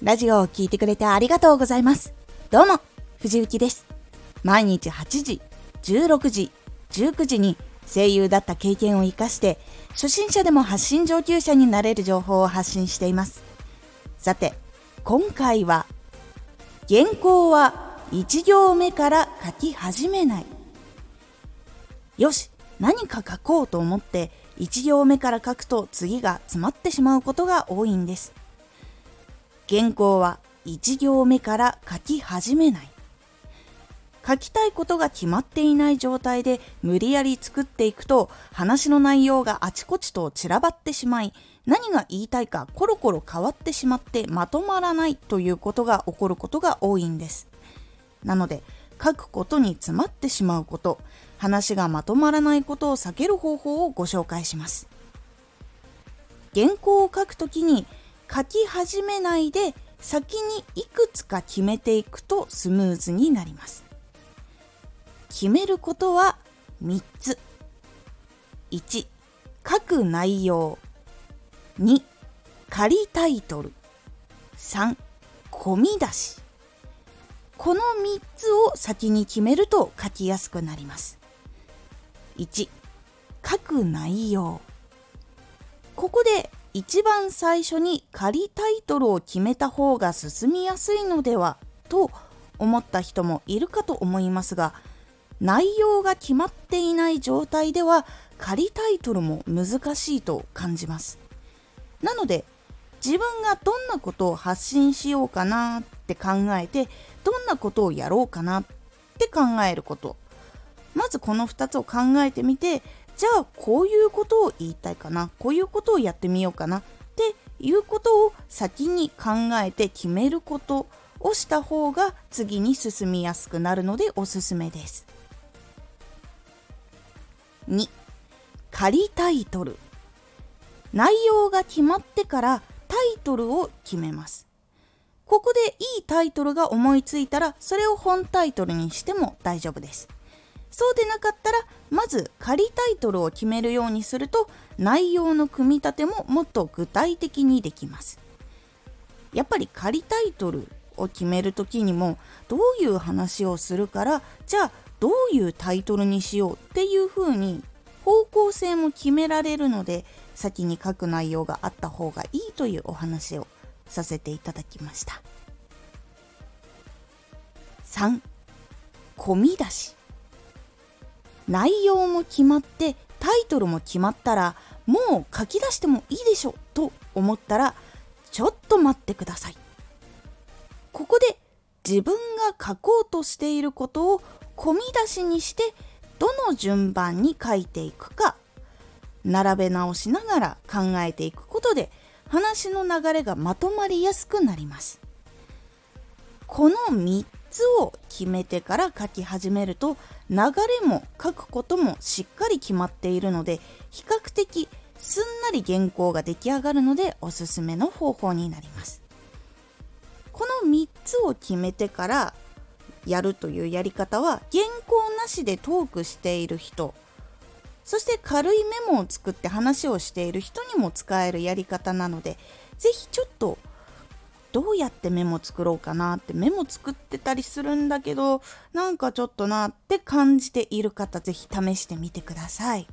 ラジオを聴いてくれてありがとうございます。どうも、藤幸です。毎日8時、16時、19時に声優だった経験を活かして、初心者でも発信上級者になれる情報を発信しています。さて、今回は、原稿は1行目から書き始めない。よし、何か書こうと思って1行目から書くと次が詰まってしまうことが多いんです。原稿は1行目から書き始めない。書きたいことが決まっていない状態で無理やり作っていくと話の内容があちこちと散らばってしまい何が言いたいかコロコロ変わってしまってまとまらないということが起こることが多いんです。なので書くことに詰まってしまうこと話がまとまらないことを避ける方法をご紹介します。原稿を書くときに書き始めないで先にいくつか決めていくとスムーズになります。決めることは3つ。1書く内容。2仮タイトル。3込み出し。この3つを先に決めると書きやすくなります。1書く内容。ここで一番最初に仮タイトルを決めた方が進みやすいのではと思った人もいるかと思いますが内容が決まっていない状態では仮タイトルも難しいと感じます。なので自分がどんなことを発信しようかなって考えてどんなことをやろうかなって考えること。まずこの2つを考えてみてじゃあこういうことを言いたいかなこういうことをやってみようかなっていうことを先に考えて決めることをした方が次に進みやすくなるのでおすすめです。2仮タイトル。内容が決まってからタイトルを決めます。ここでいいタイトルが思いついたらそれを本タイトルにしても大丈夫です。そうでなかったらまず仮タイトルを決めるようにすると内容の組み立てももっと具体的にできます。やっぱり仮タイトルを決める時にもどういう話をするからじゃあどういうタイトルにしようっていう風に方向性も決められるので先に書く内容があった方がいいというお話をさせていただきました。3込み出し。内容も決まってタイトルも決まったらもう書き出してもいいでしょと思ったらちょっと待ってください。ここで自分が書こうとしていることを込み出しにしてどの順番に書いていくか並べ直しながら考えていくことで話の流れがまとまりやすくなります。この3つを決めてから書き始めると流れも書くこともしっかり決まっているので比較的すんなり原稿が出来上がるのでおすすめの方法になります。この3つを決めてからやるというやり方は原稿なしでトークしている人そして軽いメモを作って話をしている人にも使えるやり方なので是非ちょっとどうやってメモ作ろうかなってメモ作ってたりするんだけどなんかちょっとなって感じている方是非試してみてください。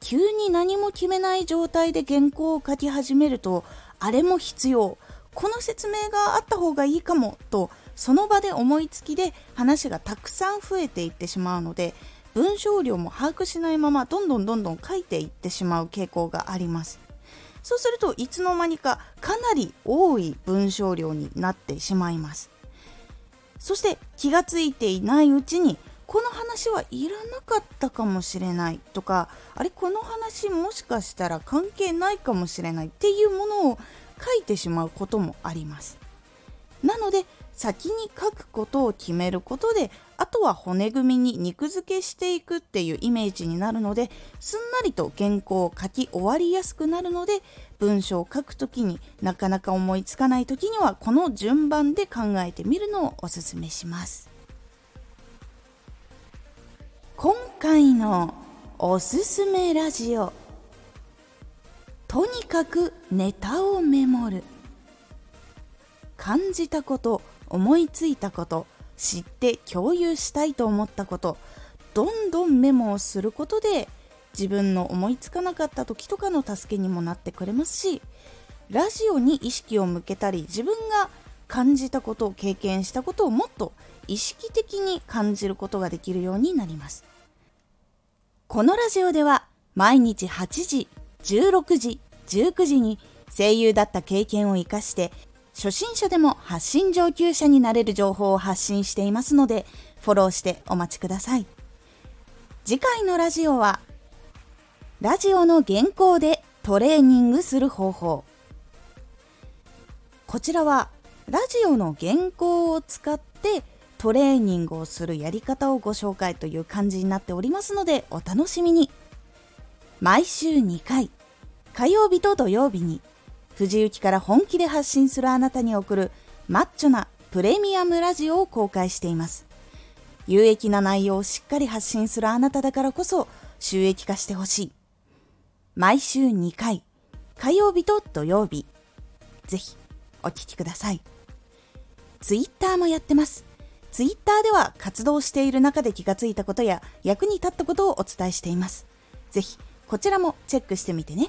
急に何も決めない状態で原稿を書き始めるとあれも必要。この説明があった方がいいかもとその場で思いつきで話がたくさん増えていってしまうので文章量も把握しないままどんどんどんどん書いていってしまう傾向があります。そうするといつの間にかかなり多い文章量になってしまいます。そして気がついていないうちにこの話はいらなかったかもしれないとかあれこの話もしかしたら関係ないかもしれないっていうものを書いてしまうこともあります。なので先に書くことを決めることであとは骨組みに肉付けしていくっていうイメージになるのですんなりと原稿を書き終わりやすくなるので文章を書くときになかなか思いつかない時にはこの順番で考えてみるのをおすすめします。今回のおすすめラジオ。とにかくネタをメモる。感じたこと思いついたこと知って共有したいと思ったことどんどんメモをすることで自分の思いつかなかった時とかの助けにもなってくれますしラジオに意識を向けたり自分が感じたことを経験したことをもっと意識的に感じることができるようになります。このラジオでは毎日8時16時19時に声優だった経験を生かして初心者でも発信上級者になれる情報を発信していますのでフォローしてお待ちください。次回のラジオはラジオの原稿でトレーニングする方法。こちらはラジオの原稿を使ってトレーニングをするやり方をご紹介という感じになっておりますのでお楽しみに。毎週2回火曜日と土曜日に藤雪から本気で発信するあなたに送るマッチョなプレミアムラジオを公開しています。有益な内容をしっかり発信するあなただからこそ収益化してほしい。毎週2回火曜日と土曜日。ぜひお聴きください。ツイッターもやってます。ツイッターでは活動している中で気がついたことや役に立ったことをお伝えしています。ぜひこちらもチェックしてみてね。